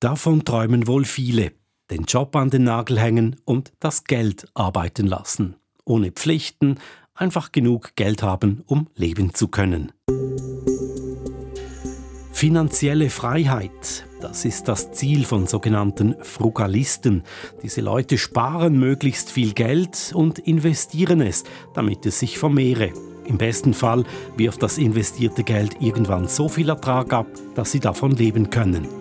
Davon träumen wohl viele. Den Job an den Nagel hängen und das Geld arbeiten lassen. Ohne Pflichten, einfach genug Geld haben, um leben zu können. Finanzielle Freiheit, das ist das Ziel von sogenannten Frugalisten. Diese Leute sparen möglichst viel Geld und investieren es, damit es sich vermehre. Im besten Fall wirft das investierte Geld irgendwann so viel Ertrag ab, dass sie davon leben können.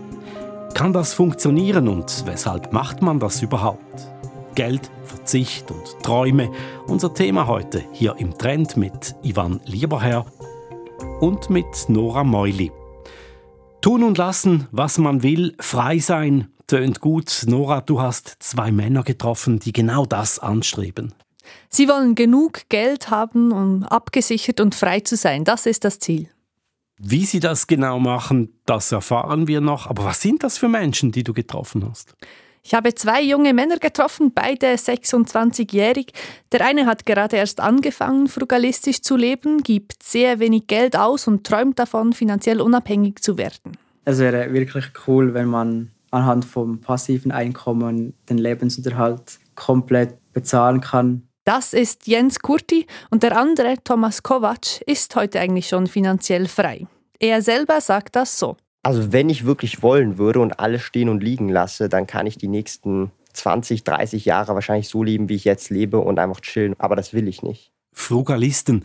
Kann das funktionieren und weshalb macht man das überhaupt? Geld, Verzicht und Träume. Unser Thema heute hier im Trend mit Ivan Lieberherr und mit Nora Meuli. Tun und lassen, was man will, frei sein, tönt gut. Nora, du hast zwei Männer getroffen, die genau das anstreben. Sie wollen genug Geld haben, um abgesichert und frei zu sein. Das ist das Ziel. Wie sie das genau machen, das erfahren wir noch. Aber was sind das für Menschen, die du getroffen hast? Ich habe zwei junge Männer getroffen, beide 26-jährig. Der eine hat gerade erst angefangen, frugalistisch zu leben, gibt sehr wenig Geld aus und träumt davon, finanziell unabhängig zu werden. Es wäre wirklich cool, wenn man anhand vom passiven Einkommen den Lebensunterhalt komplett bezahlen kann. Das ist Jens Kurti und der andere, Thomas Kovac, ist heute eigentlich schon finanziell frei. Er selber sagt das so. Also wenn ich wirklich wollen würde und alles stehen und liegen lasse, dann kann ich die nächsten 20, 30 Jahre wahrscheinlich so leben, wie ich jetzt lebe und einfach chillen. Aber das will ich nicht. Frugalisten.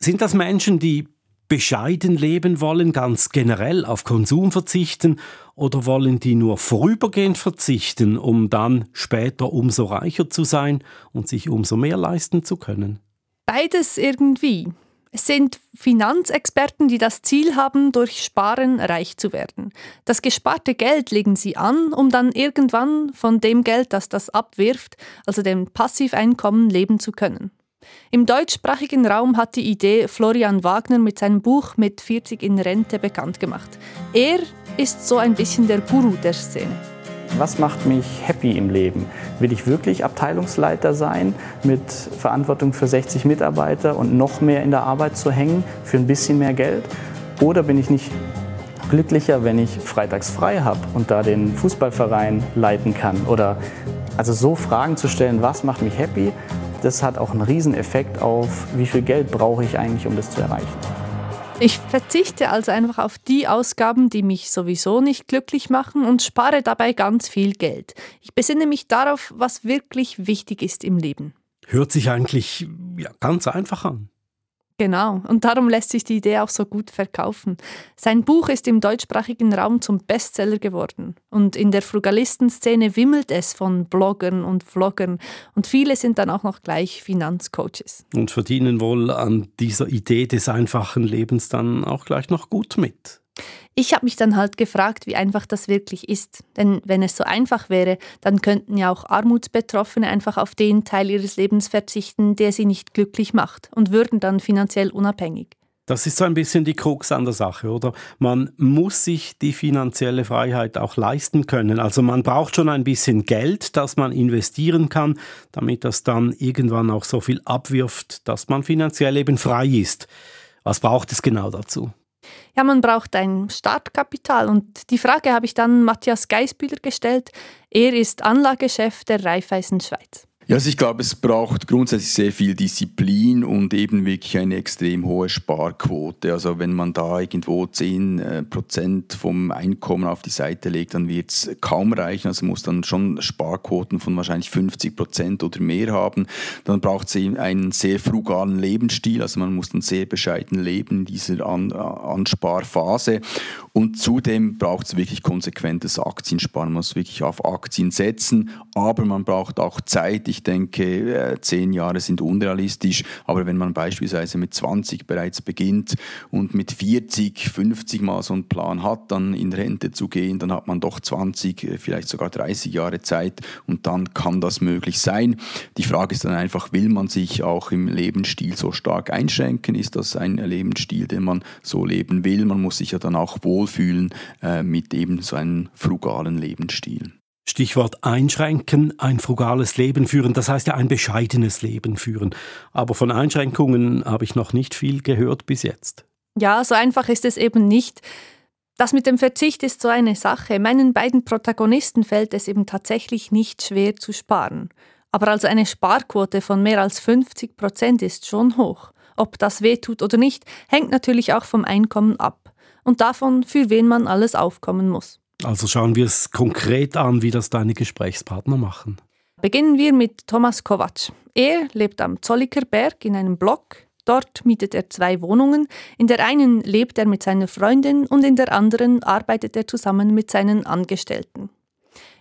Sind das Menschen, die bescheiden leben wollen, ganz generell auf Konsum verzichten, oder wollen die nur vorübergehend verzichten, um dann später umso reicher zu sein und sich umso mehr leisten zu können? Beides irgendwie. Es sind Finanzexperten, die das Ziel haben, durch Sparen reich zu werden. Das gesparte Geld legen sie an, um dann irgendwann von dem Geld, das das abwirft, also dem Passiveinkommen, leben zu können. Im deutschsprachigen Raum hat die Idee Florian Wagner mit seinem Buch Mit 40 in Rente bekannt gemacht. Er ist so ein bisschen der Guru der Szene. Was macht mich happy im Leben? Will ich wirklich Abteilungsleiter sein mit Verantwortung für 60 Mitarbeiter und noch mehr in der Arbeit zu hängen für ein bisschen mehr Geld? Oder bin ich nicht glücklicher, wenn ich freitags frei habe und da den Fußballverein leiten kann? Oder also so Fragen zu stellen, was macht mich happy, das hat auch einen Rieseneffekt auf, wie viel Geld brauche ich eigentlich, um das zu erreichen. Ich verzichte also einfach auf die Ausgaben, die mich sowieso nicht glücklich machen und spare dabei ganz viel Geld. Ich besinne mich darauf, was wirklich wichtig ist im Leben. Hört sich eigentlich ja, ganz einfach an. Genau, und darum lässt sich die Idee auch so gut verkaufen. Sein Buch ist im deutschsprachigen Raum zum Bestseller geworden. Und in der Frugalistenszene wimmelt es von Bloggern und Vloggern. Und viele sind dann auch noch gleich Finanzcoaches. Und verdienen wohl an dieser Idee des einfachen Lebens dann auch gleich noch gut mit. Ich habe mich dann halt gefragt, wie einfach das wirklich ist. Denn wenn es so einfach wäre, dann könnten ja auch Armutsbetroffene einfach auf den Teil ihres Lebens verzichten, der sie nicht glücklich macht und würden dann finanziell unabhängig. Das ist so ein bisschen die Krux an der Sache, oder? Man muss sich die finanzielle Freiheit auch leisten können. Also man braucht schon ein bisschen Geld, das man investieren kann, damit das dann irgendwann auch so viel abwirft, dass man finanziell eben frei ist. Was braucht es genau dazu? Ja, man braucht ein Startkapital und die Frage habe ich dann Matthias Geisbühler gestellt. Er ist Anlagechef der Raiffeisen Schweiz. Ja, also ich glaube, es braucht grundsätzlich sehr viel Disziplin und eben wirklich eine extrem hohe Sparquote. Also wenn man da irgendwo 10 äh, Prozent vom Einkommen auf die Seite legt, dann wird es kaum reichen. Also muss dann schon Sparquoten von wahrscheinlich 50 Prozent oder mehr haben. Dann braucht es einen sehr frugalen Lebensstil. Also man muss dann sehr bescheiden leben in dieser An Ansparphase. Und zudem braucht es wirklich konsequentes Aktiensparen. Man muss wirklich auf Aktien setzen, aber man braucht auch Zeit ich denke, äh, zehn Jahre sind unrealistisch, aber wenn man beispielsweise mit 20 bereits beginnt und mit 40, 50 Mal so einen Plan hat, dann in Rente zu gehen, dann hat man doch 20, äh, vielleicht sogar 30 Jahre Zeit und dann kann das möglich sein. Die Frage ist dann einfach, will man sich auch im Lebensstil so stark einschränken? Ist das ein Lebensstil, den man so leben will? Man muss sich ja dann auch wohlfühlen äh, mit eben so einem frugalen Lebensstil. Stichwort einschränken, ein frugales Leben führen, das heißt ja ein bescheidenes Leben führen. Aber von Einschränkungen habe ich noch nicht viel gehört bis jetzt. Ja, so einfach ist es eben nicht. Das mit dem Verzicht ist so eine Sache. Meinen beiden Protagonisten fällt es eben tatsächlich nicht schwer zu sparen. Aber also eine Sparquote von mehr als 50 Prozent ist schon hoch. Ob das wehtut oder nicht, hängt natürlich auch vom Einkommen ab und davon, für wen man alles aufkommen muss. Also schauen wir es konkret an, wie das deine Gesprächspartner machen. Beginnen wir mit Thomas Kovac. Er lebt am Zolliker Berg in einem Block. Dort mietet er zwei Wohnungen. In der einen lebt er mit seiner Freundin und in der anderen arbeitet er zusammen mit seinen Angestellten.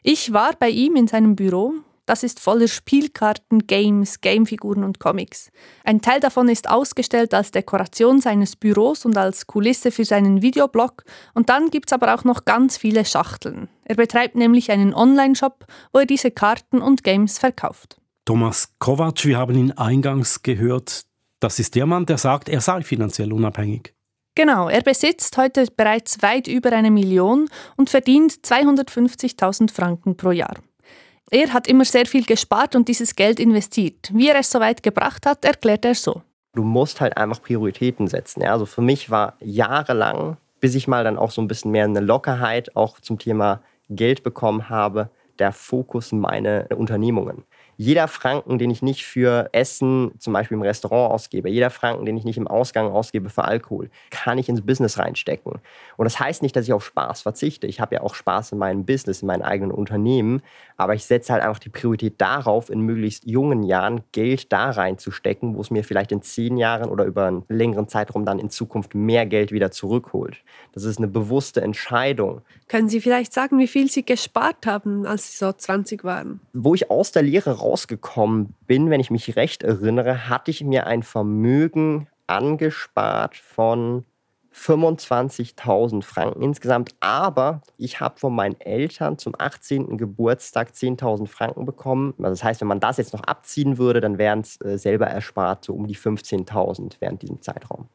Ich war bei ihm in seinem Büro. Das ist voller Spielkarten, Games, Gamefiguren und Comics. Ein Teil davon ist ausgestellt als Dekoration seines Büros und als Kulisse für seinen Videoblog. Und dann gibt es aber auch noch ganz viele Schachteln. Er betreibt nämlich einen Online-Shop, wo er diese Karten und Games verkauft. Thomas Kovac, wir haben ihn eingangs gehört. Das ist der Mann, der sagt, er sei finanziell unabhängig. Genau, er besitzt heute bereits weit über eine Million und verdient 250.000 Franken pro Jahr. Er hat immer sehr viel gespart und dieses Geld investiert. Wie er es so weit gebracht hat, erklärt er so. Du musst halt einfach Prioritäten setzen. Also für mich war jahrelang, bis ich mal dann auch so ein bisschen mehr eine Lockerheit auch zum Thema Geld bekommen habe, der Fokus meine Unternehmungen jeder Franken, den ich nicht für Essen, zum Beispiel im Restaurant ausgebe, jeder Franken, den ich nicht im Ausgang ausgebe für Alkohol, kann ich ins Business reinstecken. Und das heißt nicht, dass ich auf Spaß verzichte. Ich habe ja auch Spaß in meinem Business, in meinen eigenen Unternehmen. Aber ich setze halt einfach die Priorität darauf, in möglichst jungen Jahren Geld da reinzustecken, wo es mir vielleicht in zehn Jahren oder über einen längeren Zeitraum dann in Zukunft mehr Geld wieder zurückholt. Das ist eine bewusste Entscheidung. Können Sie vielleicht sagen, wie viel Sie gespart haben, als Sie so 20 waren? Wo ich aus der Lehre raus rausgekommen bin, wenn ich mich recht erinnere, hatte ich mir ein Vermögen angespart von 25.000 Franken insgesamt. Aber ich habe von meinen Eltern zum 18. Geburtstag 10.000 Franken bekommen. Also das heißt, wenn man das jetzt noch abziehen würde, dann wären es äh, selber erspart so um die 15.000 während diesem Zeitraum.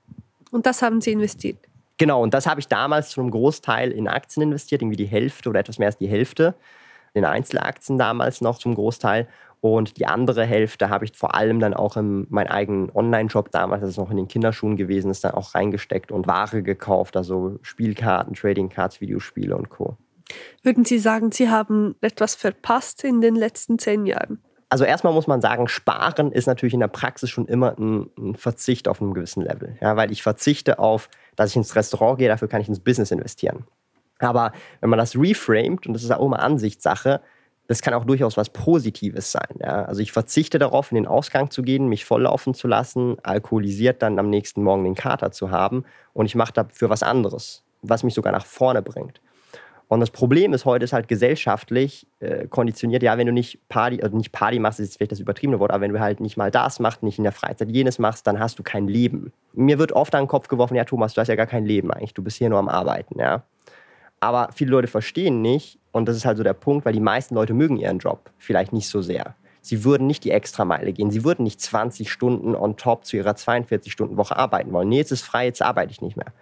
Und das haben Sie investiert? Genau, und das habe ich damals zu einem Großteil in Aktien investiert, irgendwie die Hälfte oder etwas mehr als die Hälfte. In Einzelaktien damals noch zum Großteil. Und die andere Hälfte habe ich vor allem dann auch in meinen eigenen Online-Shop damals, das ist noch in den Kinderschuhen gewesen ist, dann auch reingesteckt und Ware gekauft, also Spielkarten, Trading Cards, Videospiele und Co. Würden Sie sagen, Sie haben etwas verpasst in den letzten zehn Jahren? Also erstmal muss man sagen, sparen ist natürlich in der Praxis schon immer ein, ein, Verzicht auf einem gewissen Level. Ja, weil ich verzichte auf, dass ich ins Restaurant gehe, dafür kann ich ins Business investieren. Aber wenn man das reframed, und das ist auch immer Ansichtssache, das kann auch durchaus was Positives sein. Ja? Also ich verzichte darauf, in den Ausgang zu gehen, mich volllaufen zu lassen, alkoholisiert dann am nächsten Morgen den Kater zu haben und ich mache dafür was anderes, was mich sogar nach vorne bringt. Und das Problem ist heute ist halt gesellschaftlich äh, konditioniert, ja, wenn du nicht Party, also nicht Party machst, ist vielleicht das übertriebene Wort, aber wenn du halt nicht mal das machst, nicht in der Freizeit jenes machst, dann hast du kein Leben. Mir wird oft an den Kopf geworfen, ja, Thomas, du hast ja gar kein Leben eigentlich, du bist hier nur am Arbeiten, ja. Aber viele Leute verstehen nicht, und das ist halt so der Punkt, weil die meisten Leute mögen ihren Job vielleicht nicht so sehr. Sie würden nicht die Extrameile gehen. Sie würden nicht 20 Stunden on top zu ihrer 42-Stunden-Woche arbeiten wollen. Nee, jetzt ist frei, jetzt arbeite ich nicht mehr.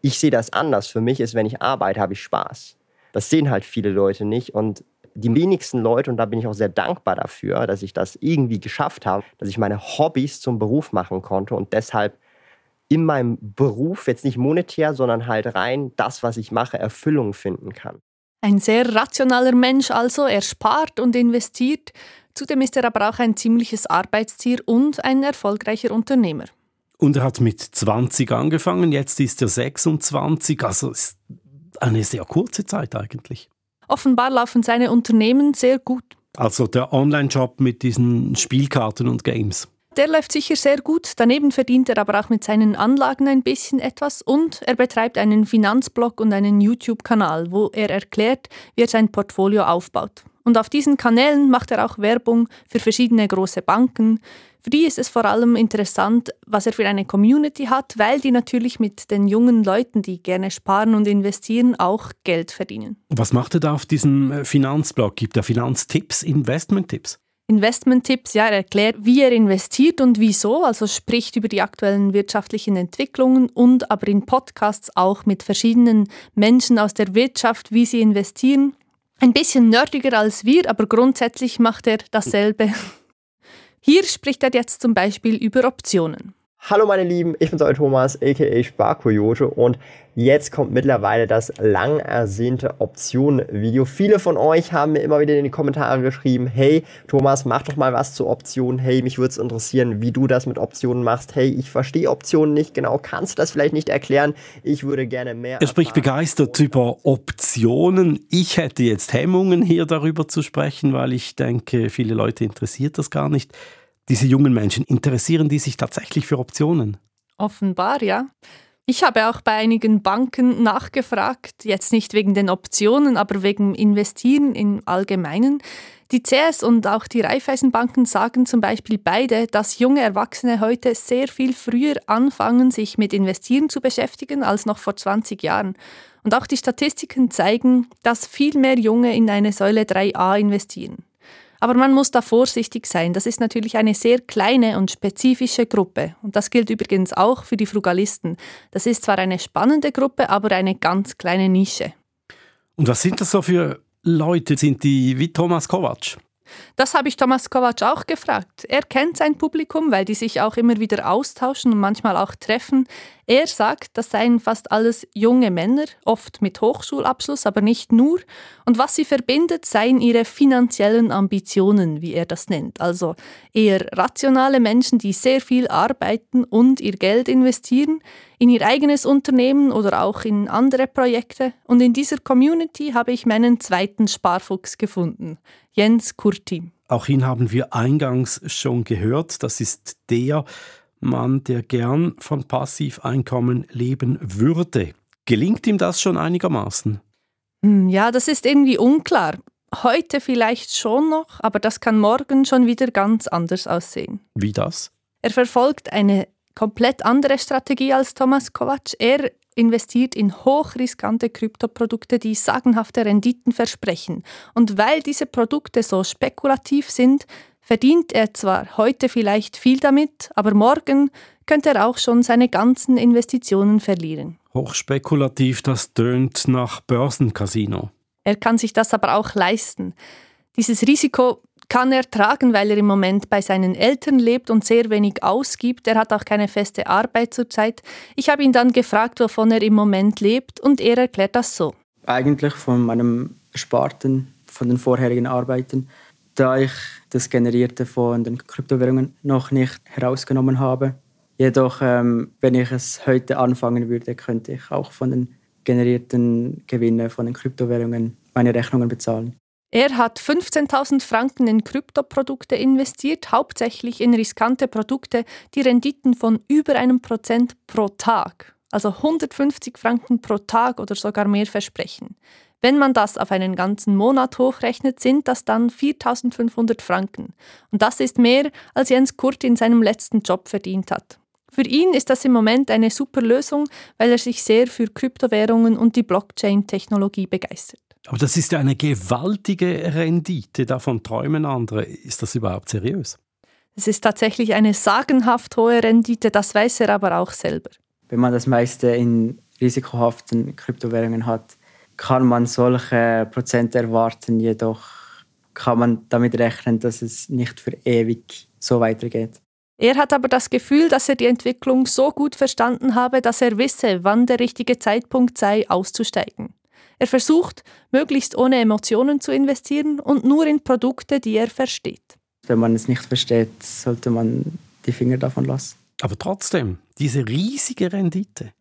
Ich sehe das anders. Für mich ist, wenn ich arbeite, habe ich Spaß. Das sehen halt viele Leute nicht. Und die wenigsten Leute, und da bin ich auch sehr dankbar dafür, dass ich das irgendwie geschafft habe, dass ich meine Hobbys zum Beruf machen konnte und deshalb in meinem Beruf, jetzt nicht monetär, sondern halt rein das, was ich mache, Erfüllung finden kann. Ein sehr rationaler Mensch also, er spart und investiert. Zudem ist er aber auch ein ziemliches Arbeitstier und ein erfolgreicher Unternehmer. Und er hat mit 20 angefangen, jetzt ist er 26, also ist eine sehr kurze Zeit eigentlich. Offenbar laufen seine Unternehmen sehr gut. Also der Online-Shop mit diesen Spielkarten und Games. Der läuft sicher sehr gut. Daneben verdient er aber auch mit seinen Anlagen ein bisschen etwas und er betreibt einen Finanzblog und einen YouTube-Kanal, wo er erklärt, wie er sein Portfolio aufbaut. Und auf diesen Kanälen macht er auch Werbung für verschiedene große Banken. Für die ist es vor allem interessant, was er für eine Community hat, weil die natürlich mit den jungen Leuten, die gerne sparen und investieren, auch Geld verdienen. Was macht er da auf diesem äh, Finanzblog? Gibt er Finanztipps, Investmenttipps? Investmenttipps, ja, er erklärt, wie er investiert und wieso, also spricht über die aktuellen wirtschaftlichen Entwicklungen und aber in Podcasts auch mit verschiedenen Menschen aus der Wirtschaft, wie sie investieren. Ein bisschen nerdiger als wir, aber grundsätzlich macht er dasselbe. Hier spricht er jetzt zum Beispiel über Optionen. Hallo meine Lieben, ich bin's euer Thomas, aka Sparkoyote und jetzt kommt mittlerweile das lang ersehnte Optionen-Video. Viele von euch haben mir immer wieder in die Kommentare geschrieben, hey Thomas, mach doch mal was zu Optionen, hey, mich würde es interessieren, wie du das mit Optionen machst, hey, ich verstehe Optionen nicht genau, kannst du das vielleicht nicht erklären? Ich würde gerne mehr... Er spricht begeistert über Optionen. Ich hätte jetzt Hemmungen hier darüber zu sprechen, weil ich denke, viele Leute interessiert das gar nicht diese jungen Menschen? Interessieren die sich tatsächlich für Optionen? Offenbar, ja. Ich habe auch bei einigen Banken nachgefragt, jetzt nicht wegen den Optionen, aber wegen Investieren im Allgemeinen. Die CS und auch die Raiffeisenbanken sagen zum Beispiel beide, dass junge Erwachsene heute sehr viel früher anfangen, sich mit Investieren zu beschäftigen als noch vor 20 Jahren. Und auch die Statistiken zeigen, dass viel mehr Junge in eine Säule 3a investieren. Aber man muss da vorsichtig sein. Das ist natürlich eine sehr kleine und spezifische Gruppe. Und das gilt übrigens auch für die Frugalisten. Das ist zwar eine spannende Gruppe, aber eine ganz kleine Nische. Und was sind das so für Leute? Sind die wie Thomas Kovac? Das habe ich Thomas Kovac auch gefragt. Er kennt sein Publikum, weil die sich auch immer wieder austauschen und manchmal auch treffen. Er sagt, das seien fast alles junge Männer, oft mit Hochschulabschluss, aber nicht nur. Und was sie verbindet, seien ihre finanziellen Ambitionen, wie er das nennt. Also eher rationale Menschen, die sehr viel arbeiten und ihr Geld investieren in ihr eigenes Unternehmen oder auch in andere Projekte. Und in dieser Community habe ich meinen zweiten Sparfuchs gefunden, Jens Kurti. Auch ihn haben wir eingangs schon gehört. Das ist der Mann, der gern von Passiveinkommen leben würde. Gelingt ihm das schon einigermaßen? Hm, ja, das ist irgendwie unklar. Heute vielleicht schon noch, aber das kann morgen schon wieder ganz anders aussehen. Wie das? Er verfolgt eine komplett andere Strategie als Thomas Kovac. Er investiert in hochriskante Kryptoprodukte, die sagenhafte Renditen versprechen. Und weil diese Produkte so spekulativ sind, verdient er zwar heute vielleicht viel damit, aber morgen könnte er auch schon seine ganzen Investitionen verlieren. Hochspekulativ, das tönt nach Börsencasino. Er kann sich das aber auch leisten. Dieses Risiko kann er tragen, weil er im Moment bei seinen Eltern lebt und sehr wenig ausgibt. Er hat auch keine feste Arbeit zurzeit. Ich habe ihn dann gefragt, wovon er im Moment lebt und er erklärt das so. Eigentlich von meinem Sparten, von den vorherigen Arbeiten, da ich das Generierte von den Kryptowährungen noch nicht herausgenommen habe. Jedoch, ähm, wenn ich es heute anfangen würde, könnte ich auch von den generierten Gewinnen von den Kryptowährungen meine Rechnungen bezahlen. Er hat 15.000 Franken in Kryptoprodukte investiert, hauptsächlich in riskante Produkte, die Renditen von über einem Prozent pro Tag, also 150 Franken pro Tag oder sogar mehr versprechen. Wenn man das auf einen ganzen Monat hochrechnet, sind das dann 4.500 Franken. Und das ist mehr, als Jens Kurt in seinem letzten Job verdient hat. Für ihn ist das im Moment eine super Lösung, weil er sich sehr für Kryptowährungen und die Blockchain-Technologie begeistert. Aber das ist ja eine gewaltige Rendite, davon träumen andere. Ist das überhaupt seriös? Es ist tatsächlich eine sagenhaft hohe Rendite, das weiß er aber auch selber. Wenn man das meiste in risikohaften Kryptowährungen hat, kann man solche Prozente erwarten, jedoch kann man damit rechnen, dass es nicht für ewig so weitergeht. Er hat aber das Gefühl, dass er die Entwicklung so gut verstanden habe, dass er wisse, wann der richtige Zeitpunkt sei, auszusteigen. Er versucht, möglichst ohne Emotionen zu investieren und nur in Produkte, die er versteht. Wenn man es nicht versteht, sollte man die Finger davon lassen. Aber trotzdem, diese riesige Rendite.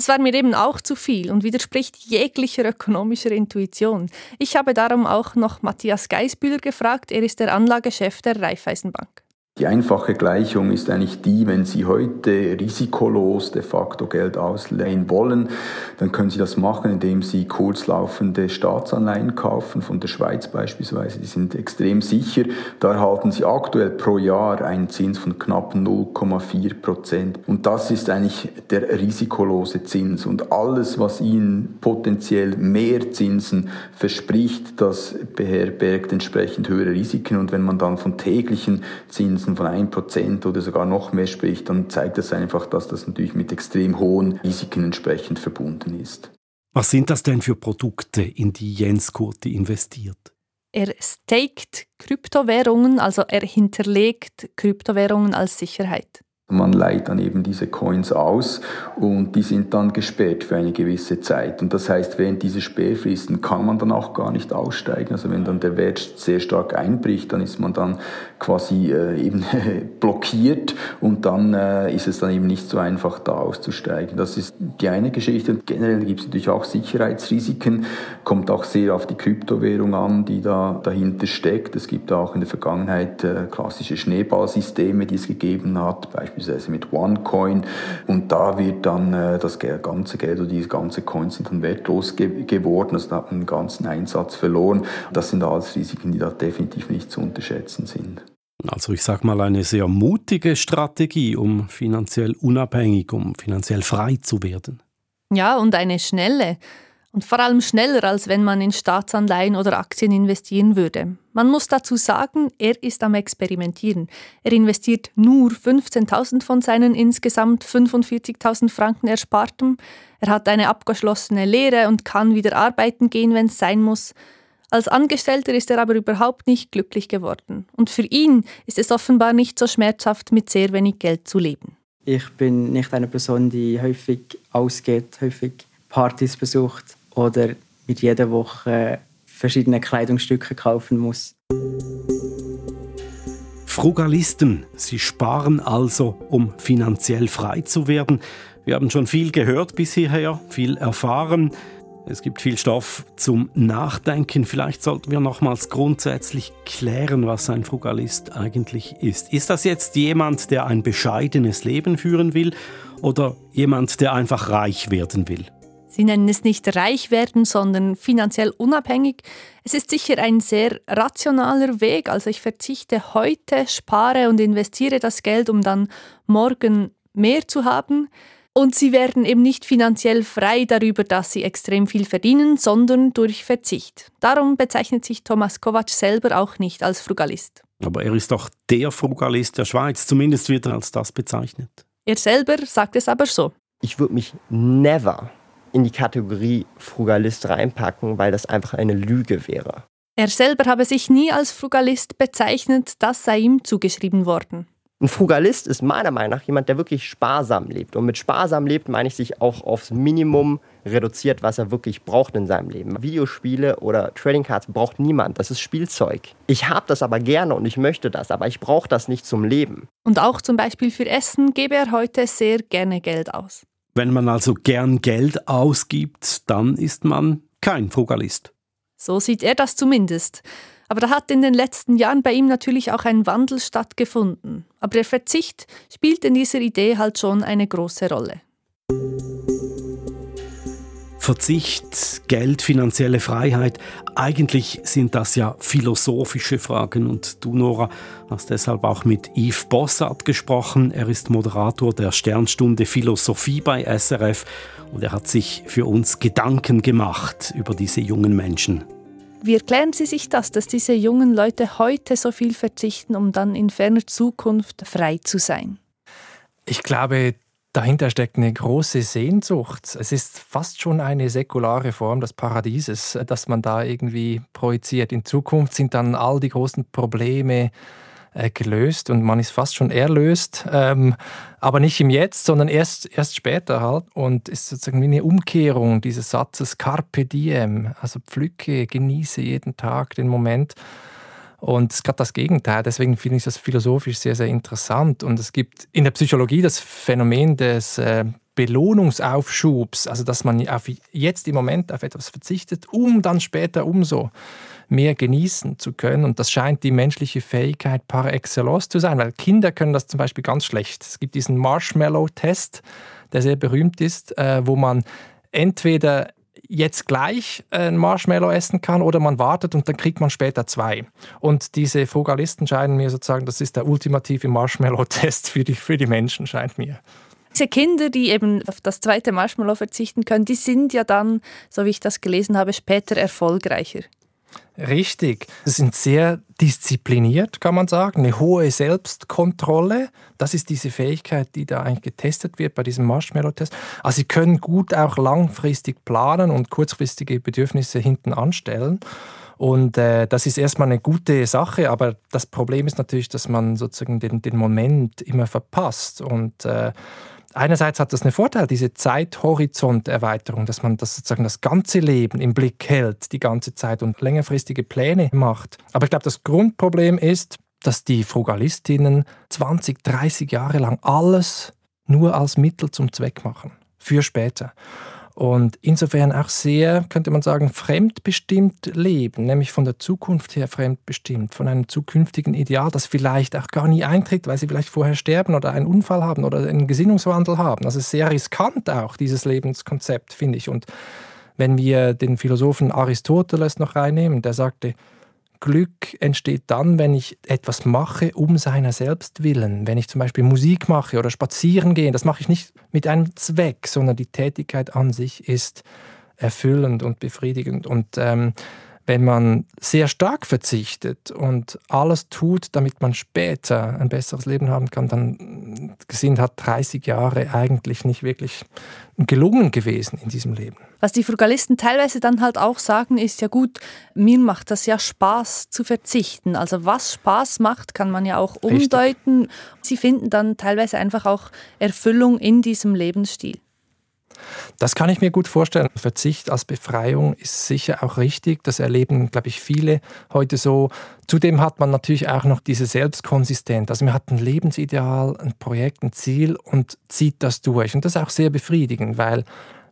Das war mir eben auch zu viel und widerspricht jeglicher ökonomischer Intuition. Ich habe darum auch noch Matthias Geisbühler gefragt, er ist der Anlagechef der Raiffeisenbank. Die einfache Gleichung ist eigentlich die, wenn Sie heute risikolos de facto Geld ausleihen wollen, dann können Sie das machen, indem Sie kurzlaufende Staatsanleihen kaufen, von der Schweiz beispielsweise. Die sind extrem sicher. Da erhalten Sie aktuell pro Jahr einen Zins von knapp 0,4 Prozent. Und das ist eigentlich der risikolose Zins. Und alles, was Ihnen potenziell mehr Zinsen verspricht, das beherbergt entsprechend höhere Risiken. Und wenn man dann von täglichen Zinsen Zinsen von 1% oder sogar noch mehr spricht, dann zeigt das einfach, dass das natürlich mit extrem hohen Risiken entsprechend verbunden ist. Was sind das denn für Produkte, in die Jens Kurti investiert? Er staked Kryptowährungen, also er hinterlegt Kryptowährungen als Sicherheit. Man leiht dann eben diese Coins aus und die sind dann gesperrt für eine gewisse Zeit. Und das heißt, während dieser Sperrfristen kann man dann auch gar nicht aussteigen. Also wenn dann der Wert sehr stark einbricht, dann ist man dann quasi äh, eben blockiert und dann äh, ist es dann eben nicht so einfach da auszusteigen. Das ist die eine Geschichte. Und generell gibt es natürlich auch Sicherheitsrisiken, kommt auch sehr auf die Kryptowährung an, die da dahinter steckt. Es gibt auch in der Vergangenheit äh, klassische Schneeballsysteme, die es gegeben hat, beispielsweise beispielsweise mit OneCoin. Und da wird dann äh, das ganze Geld oder diese ganze Coins sind dann wertlos ge geworden. Also da hat man den ganzen Einsatz verloren. Das sind alles Risiken, die da definitiv nicht zu unterschätzen sind. Also ich sage mal eine sehr mutige Strategie, um finanziell unabhängig, um finanziell frei zu werden. Ja, und eine schnelle. Und vor allem schneller, als wenn man in Staatsanleihen oder Aktien investieren würde. Man muss dazu sagen, er ist am Experimentieren. Er investiert nur 15.000 von seinen insgesamt 45.000 Franken Erspartem. Er hat eine abgeschlossene Lehre und kann wieder arbeiten gehen, wenn es sein muss. Als Angestellter ist er aber überhaupt nicht glücklich geworden. Und für ihn ist es offenbar nicht so schmerzhaft, mit sehr wenig Geld zu leben. Ich bin nicht eine Person, die häufig ausgeht, häufig Partys besucht oder mit jeder Woche verschiedene Kleidungsstücke kaufen muss. Frugalisten, sie sparen also, um finanziell frei zu werden. Wir haben schon viel gehört bis hierher, viel erfahren. Es gibt viel Stoff zum Nachdenken. Vielleicht sollten wir nochmals grundsätzlich klären, was ein Frugalist eigentlich ist. Ist das jetzt jemand, der ein bescheidenes Leben führen will oder jemand, der einfach reich werden will? Sie nennen es nicht reich werden, sondern finanziell unabhängig. Es ist sicher ein sehr rationaler Weg. Also ich verzichte heute, spare und investiere das Geld, um dann morgen mehr zu haben. Und sie werden eben nicht finanziell frei darüber, dass sie extrem viel verdienen, sondern durch Verzicht. Darum bezeichnet sich Thomas Kovac selber auch nicht als Frugalist. Aber er ist doch der Frugalist der Schweiz, zumindest wird er als das bezeichnet. Er selber sagt es aber so. Ich würde mich never in die Kategorie Frugalist reinpacken, weil das einfach eine Lüge wäre. Er selber habe sich nie als Frugalist bezeichnet, das sei ihm zugeschrieben worden. Ein Frugalist ist meiner Meinung nach jemand, der wirklich sparsam lebt. Und mit sparsam lebt meine ich sich auch aufs Minimum reduziert, was er wirklich braucht in seinem Leben. Videospiele oder Trading Cards braucht niemand. Das ist Spielzeug. Ich habe das aber gerne und ich möchte das, aber ich brauche das nicht zum Leben. Und auch zum Beispiel für Essen gebe er heute sehr gerne Geld aus. Wenn man also gern Geld ausgibt, dann ist man kein Frugalist. So sieht er das zumindest. Aber da hat in den letzten Jahren bei ihm natürlich auch ein Wandel stattgefunden. Aber der Verzicht spielt in dieser Idee halt schon eine große Rolle. Verzicht, Geld, finanzielle Freiheit, eigentlich sind das ja philosophische Fragen und du, Nora, hast deshalb auch mit Yves Bossart gesprochen. Er ist Moderator der Sternstunde Philosophie bei SRF und er hat sich für uns Gedanken gemacht über diese jungen Menschen. Wie erklären Sie sich das, dass diese jungen Leute heute so viel verzichten, um dann in ferner Zukunft frei zu sein? Ich glaube, Dahinter steckt eine große Sehnsucht. Es ist fast schon eine säkulare Form des Paradieses, dass man da irgendwie projiziert. In Zukunft sind dann all die großen Probleme äh, gelöst und man ist fast schon erlöst, ähm, aber nicht im Jetzt, sondern erst, erst später halt. Und es ist sozusagen wie eine Umkehrung dieses Satzes Carpe diem, also pflücke, genieße jeden Tag den Moment. Und es ist gerade das Gegenteil. Deswegen finde ich das philosophisch sehr, sehr interessant. Und es gibt in der Psychologie das Phänomen des äh, Belohnungsaufschubs, also dass man auf jetzt im Moment auf etwas verzichtet, um dann später umso mehr genießen zu können. Und das scheint die menschliche Fähigkeit par excellence zu sein, weil Kinder können das zum Beispiel ganz schlecht. Es gibt diesen Marshmallow-Test, der sehr berühmt ist, äh, wo man entweder jetzt gleich ein Marshmallow essen kann oder man wartet und dann kriegt man später zwei. Und diese Frugalisten scheinen mir sozusagen, das ist der ultimative Marshmallow-Test für die, für die Menschen, scheint mir. Diese Kinder, die eben auf das zweite Marshmallow verzichten können, die sind ja dann, so wie ich das gelesen habe, später erfolgreicher. Richtig. Sie sind sehr diszipliniert, kann man sagen. Eine hohe Selbstkontrolle. Das ist diese Fähigkeit, die da eigentlich getestet wird bei diesem Marshmallow-Test. Also sie können gut auch langfristig planen und kurzfristige Bedürfnisse hinten anstellen. Und äh, das ist erstmal eine gute Sache, aber das Problem ist natürlich, dass man sozusagen den, den Moment immer verpasst. Und äh, einerseits hat das einen Vorteil, diese Zeithorizonterweiterung, dass man das sozusagen das ganze Leben im Blick hält, die ganze Zeit und längerfristige Pläne macht. Aber ich glaube, das Grundproblem ist, dass die Frugalistinnen 20, 30 Jahre lang alles nur als Mittel zum Zweck machen, für später und insofern auch sehr, könnte man sagen, fremdbestimmt leben, nämlich von der Zukunft her fremdbestimmt, von einem zukünftigen Ideal, das vielleicht auch gar nie eintritt, weil sie vielleicht vorher sterben oder einen Unfall haben oder einen Gesinnungswandel haben. Also sehr riskant auch, dieses Lebenskonzept, finde ich. Und wenn wir den Philosophen Aristoteles noch reinnehmen, der sagte, Glück entsteht dann, wenn ich etwas mache um seiner selbst willen. Wenn ich zum Beispiel Musik mache oder spazieren gehe, das mache ich nicht mit einem Zweck, sondern die Tätigkeit an sich ist erfüllend und befriedigend. Und ähm, wenn man sehr stark verzichtet und alles tut, damit man später ein besseres Leben haben kann, dann sind hat 30 Jahre eigentlich nicht wirklich gelungen gewesen in diesem Leben. Was die Frugalisten teilweise dann halt auch sagen, ist ja gut, mir macht das ja Spaß zu verzichten. Also was Spaß macht, kann man ja auch umdeuten. Richtig. Sie finden dann teilweise einfach auch Erfüllung in diesem Lebensstil. Das kann ich mir gut vorstellen. Verzicht als Befreiung ist sicher auch richtig. Das erleben, glaube ich, viele heute so. Zudem hat man natürlich auch noch diese Selbstkonsistenz. Also man hat ein Lebensideal, ein Projekt, ein Ziel und zieht das durch. Und das ist auch sehr befriedigend, weil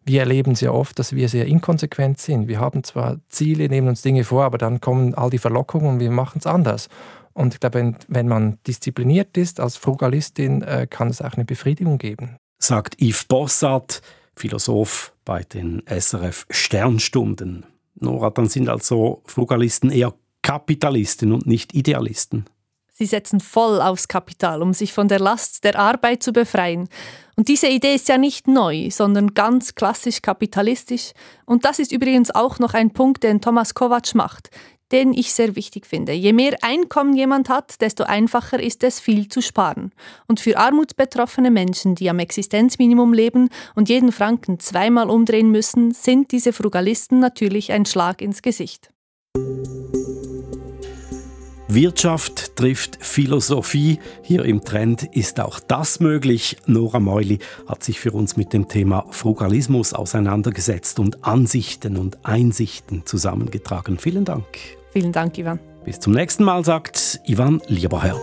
wir erleben sehr oft, dass wir sehr inkonsequent sind. Wir haben zwar Ziele, nehmen uns Dinge vor, aber dann kommen all die Verlockungen und wir machen es anders. Und ich glaube, wenn man diszipliniert ist als Frugalistin, äh, kann es auch eine Befriedigung geben. Sagt Yves Bossart, Philosoph bei den SRF Sternstunden. Nora, dann sind also Frugalisten eher Kapitalisten und nicht Idealisten. Sie setzen voll aufs Kapital, um sich von der Last der Arbeit zu befreien. Und diese Idee ist ja nicht neu, sondern ganz klassisch kapitalistisch. Und das ist übrigens auch noch ein Punkt, den Thomas Kovac macht den ich sehr wichtig finde. Je mehr Einkommen jemand hat, desto einfacher ist es, viel zu sparen. Und für armutsbetroffene Menschen, die am Existenzminimum leben und jeden Franken zweimal umdrehen müssen, sind diese Frugalisten natürlich ein Schlag ins Gesicht. Wirtschaft trifft Philosophie. Hier im Trend ist auch das möglich. Nora Meuli hat sich für uns mit dem Thema Frugalismus auseinandergesetzt und Ansichten und Einsichten zusammengetragen. Vielen Dank. Vielen Dank, Ivan. Bis zum nächsten Mal, sagt Ivan Lieberherr.